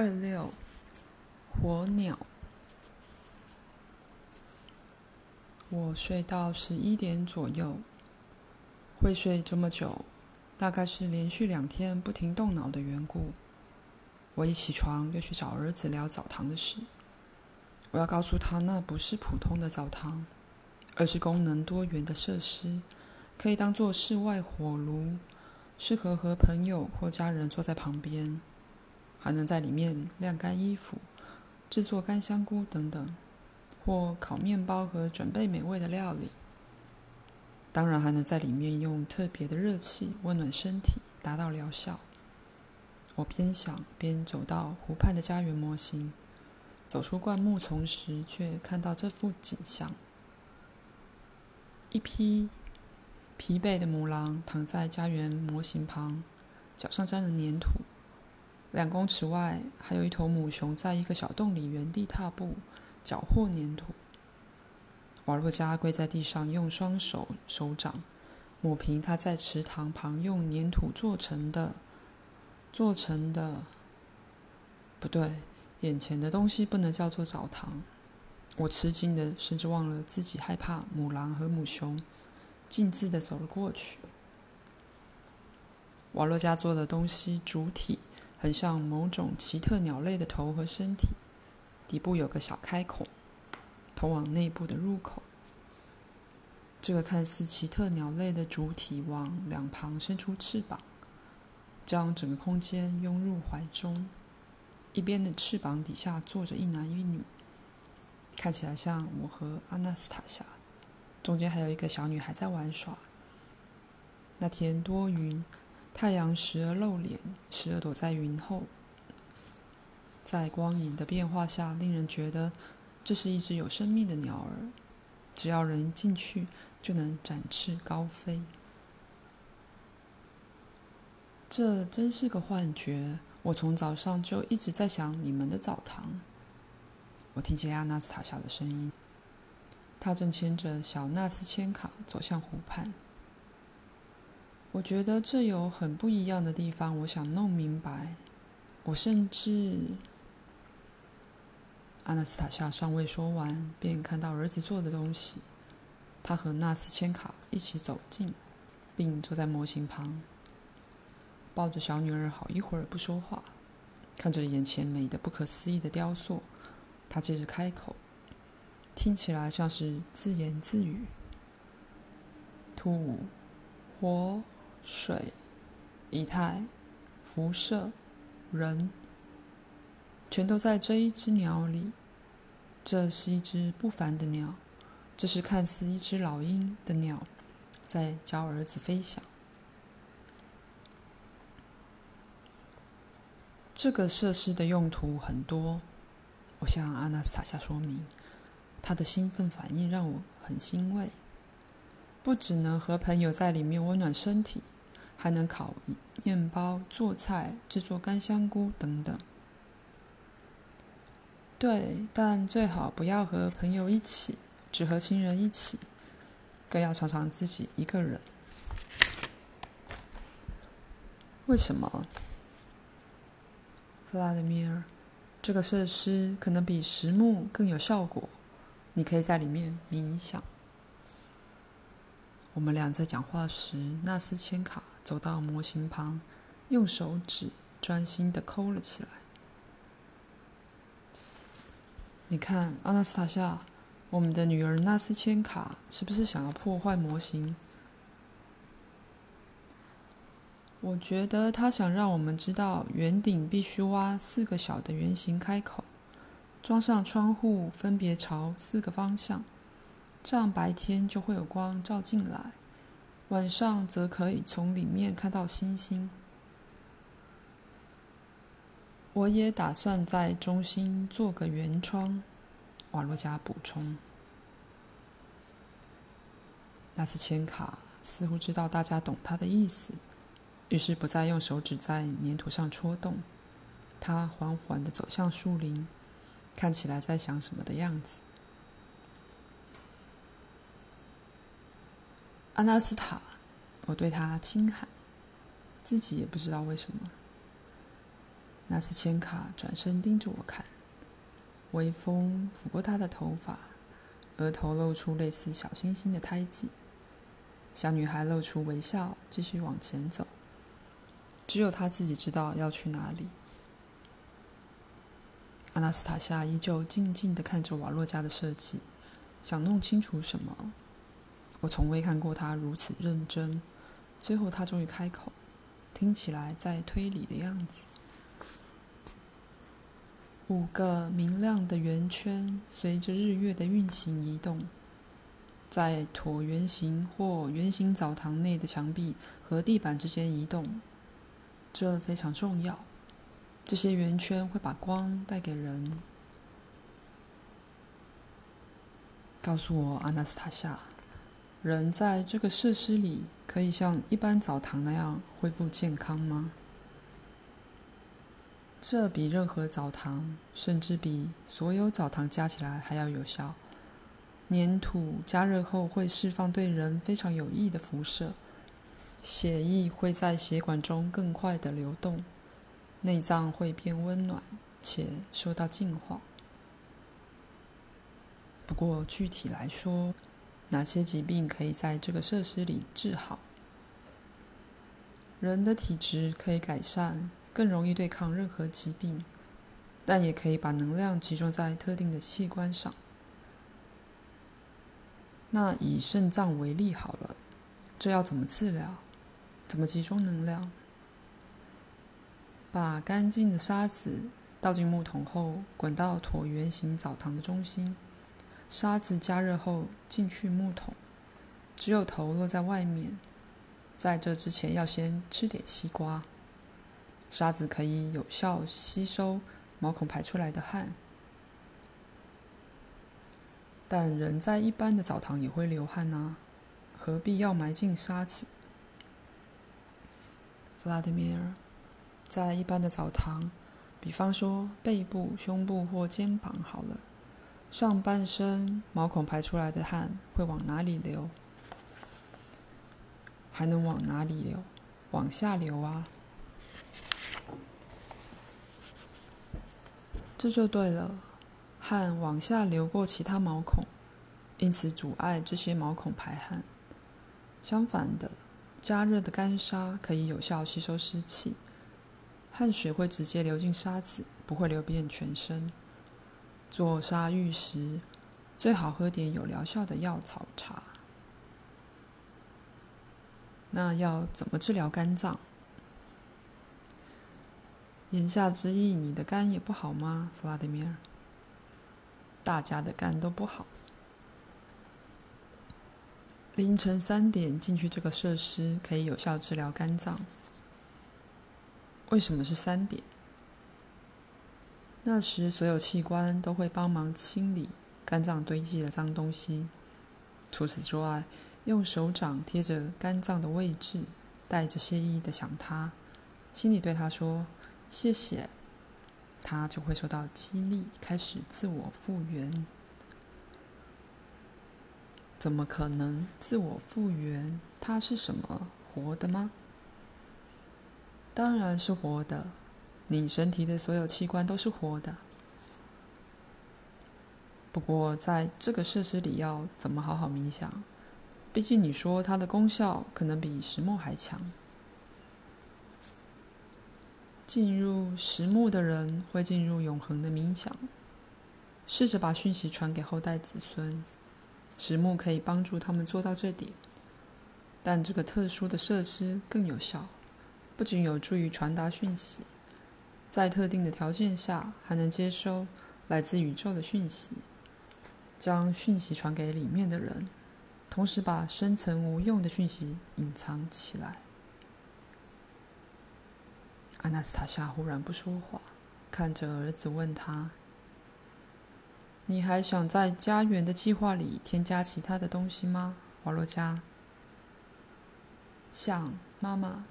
二六火鸟。我睡到十一点左右，会睡这么久，大概是连续两天不停动脑的缘故。我一起床就去找儿子聊澡堂的事。我要告诉他，那不是普通的澡堂，而是功能多元的设施，可以当做室外火炉，适合和朋友或家人坐在旁边，还能在里面晾干衣服、制作干香菇等等，或烤面包和准备美味的料理。当然，还能在里面用特别的热气温暖身体，达到疗效。我边想边走到湖畔的家园模型，走出灌木丛时，却看到这幅景象：一匹疲惫的母狼躺在家园模型旁，脚上沾了粘土；两公尺外，还有一头母熊在一个小洞里原地踏步，搅和粘土。瓦洛加跪在地上，用双手手掌抹平他在池塘旁用粘土做成的。做成的不对，眼前的东西不能叫做澡堂。我吃惊的甚至忘了自己害怕母狼和母熊，径自的走了过去。瓦洛加做的东西主体很像某种奇特鸟类的头和身体，底部有个小开孔，通往内部的入口。这个看似奇特鸟类的主体往两旁伸出翅膀。将整个空间拥入怀中，一边的翅膀底下坐着一男一女，看起来像我和阿纳斯塔夏，中间还有一个小女孩在玩耍。那天多云，太阳时而露脸，时而躲在云后，在光影的变化下，令人觉得这是一只有生命的鸟儿，只要人进去，就能展翅高飞。这真是个幻觉！我从早上就一直在想你们的澡堂。我听见阿纳斯塔夏的声音，他正牵着小纳斯千卡走向湖畔。我觉得这有很不一样的地方，我想弄明白。我甚至……阿纳斯塔夏尚未说完，便看到儿子做的东西。他和纳斯千卡一起走近，并坐在模型旁。抱着小女儿好一会儿不说话，看着眼前美的不可思议的雕塑，他接着开口，听起来像是自言自语：“土、火、水、以太、辐射、人，全都在这一只鸟里。这是一只不凡的鸟，这是看似一只老鹰的鸟，在教儿子飞翔。”这个设施的用途很多，我向阿纳斯塔夏说明，他的兴奋反应让我很欣慰。不只能和朋友在里面温暖身体，还能烤面包、做菜、制作干香菇等等。对，但最好不要和朋友一起，只和亲人一起，更要常常自己一个人。为什么？弗拉德米尔，这个设施可能比实木更有效果。你可以在里面冥想。我们俩在讲话时，纳斯千卡走到模型旁，用手指专心的抠了起来。你看，阿纳斯塔夏，我们的女儿纳斯千卡是不是想要破坏模型？我觉得他想让我们知道，圆顶必须挖四个小的圆形开口，装上窗户，分别朝四个方向，这样白天就会有光照进来，晚上则可以从里面看到星星。我也打算在中心做个圆窗，瓦洛加补充。纳斯千卡似乎知道大家懂他的意思。于是不再用手指在粘土上戳动，他缓缓地走向树林，看起来在想什么的样子。阿纳斯塔，我对他轻喊，自己也不知道为什么。纳斯千卡转身盯着我看，微风拂过她的头发，额头露出类似小星星的胎记。小女孩露出微笑，继续往前走。只有她自己知道要去哪里。阿纳斯塔夏依旧静静的看着瓦洛加的设计，想弄清楚什么。我从未看过他如此认真。最后，他终于开口，听起来在推理的样子。五个明亮的圆圈随着日月的运行移动，在椭圆形或圆形澡堂内的墙壁和地板之间移动。这非常重要。这些圆圈会把光带给人。告诉我，阿纳斯塔夏，人在这个设施里可以像一般澡堂那样恢复健康吗？这比任何澡堂，甚至比所有澡堂加起来还要有效。粘土加热后会释放对人非常有益的辐射，血液会在血管中更快的流动。内脏会变温暖且受到净化。不过，具体来说，哪些疾病可以在这个设施里治好？人的体质可以改善，更容易对抗任何疾病，但也可以把能量集中在特定的器官上。那以肾脏为例好了，这要怎么治疗？怎么集中能量？把干净的沙子倒进木桶后，滚到椭圆形澡堂的中心。沙子加热后进去木桶，只有头露在外面。在这之前，要先吃点西瓜。沙子可以有效吸收毛孔排出来的汗，但人在一般的澡堂也会流汗啊，何必要埋进沙子？弗拉德米尔。在一般的澡堂，比方说背部、胸部或肩膀，好了，上半身毛孔排出来的汗会往哪里流？还能往哪里流？往下流啊！这就对了，汗往下流过其他毛孔，因此阻碍这些毛孔排汗。相反的，加热的干沙可以有效吸收湿气。汗水会直接流进沙子，不会流遍全身。做沙浴时，最好喝点有疗效的药草茶。那要怎么治疗肝脏？言下之意，你的肝也不好吗，弗拉德米尔？大家的肝都不好。凌晨三点进去这个设施，可以有效治疗肝脏。为什么是三点？那时所有器官都会帮忙清理肝脏堆积的脏东西。除此之外，用手掌贴着肝脏的位置，带着谢意的想他，心里对他说：“谢谢。”他就会受到激励，开始自我复原。怎么可能自我复原？他是什么？活的吗？当然是活的，你身体的所有器官都是活的。不过，在这个设施里要怎么好好冥想？毕竟你说它的功效可能比石墨还强。进入石墨的人会进入永恒的冥想，试着把讯息传给后代子孙。石墨可以帮助他们做到这点，但这个特殊的设施更有效。不仅有助于传达讯息，在特定的条件下，还能接收来自宇宙的讯息，将讯息传给里面的人，同时把深层无用的讯息隐藏起来。阿纳斯塔夏忽然不说话，看着儿子问他：“你还想在家园的计划里添加其他的东西吗，瓦洛加？”想，妈妈。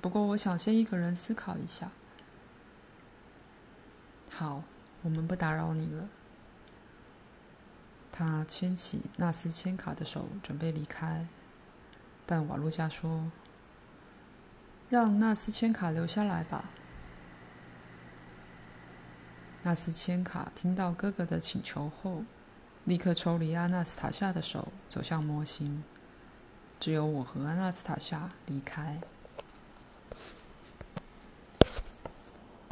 不过，我想先一个人思考一下。好，我们不打扰你了。他牵起纳斯千卡的手，准备离开，但瓦洛加说：“让纳斯千卡留下来吧。”纳斯千卡听到哥哥的请求后，立刻抽离阿纳斯塔夏的手，走向模型。只有我和阿纳斯塔夏离开。